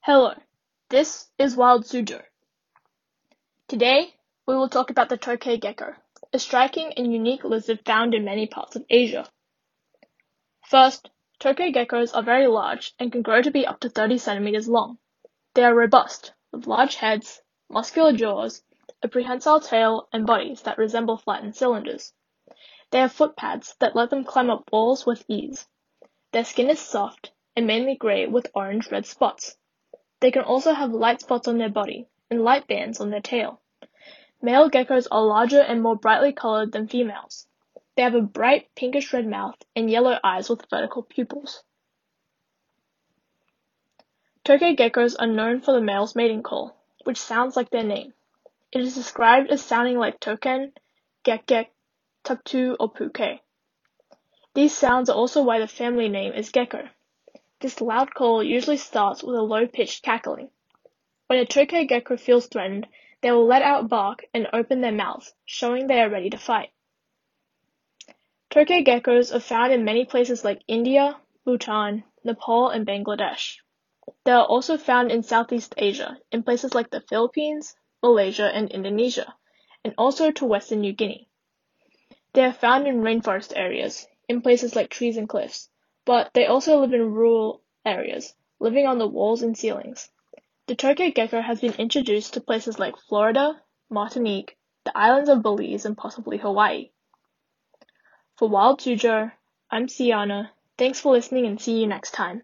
Hello, this is Wild Suzhou. Today, we will talk about the tokay gecko, a striking and unique lizard found in many parts of Asia. First, tokay geckos are very large and can grow to be up to 30 centimeters long. They are robust, with large heads, muscular jaws, a prehensile tail, and bodies that resemble flattened cylinders. They have foot pads that let them climb up walls with ease. Their skin is soft and mainly gray with orange-red spots. They can also have light spots on their body and light bands on their tail. Male geckos are larger and more brightly colored than females. They have a bright pinkish red mouth and yellow eyes with vertical pupils. Tokay geckos are known for the male's mating call, which sounds like their name. It is described as sounding like token, gek-gek, tuktu, or puke. These sounds are also why the family name is gecko. This loud call usually starts with a low-pitched cackling. When a tokay gecko feels threatened, they will let out bark and open their mouths, showing they are ready to fight. Tokay geckos are found in many places like India, Bhutan, Nepal, and Bangladesh. They are also found in Southeast Asia, in places like the Philippines, Malaysia, and Indonesia, and also to Western New Guinea. They are found in rainforest areas, in places like trees and cliffs, but they also live in rural areas, living on the walls and ceilings. The tokay gecko has been introduced to places like Florida, Martinique, the islands of Belize, and possibly Hawaii. For Wild Suzhou, I'm Sienna. Thanks for listening and see you next time.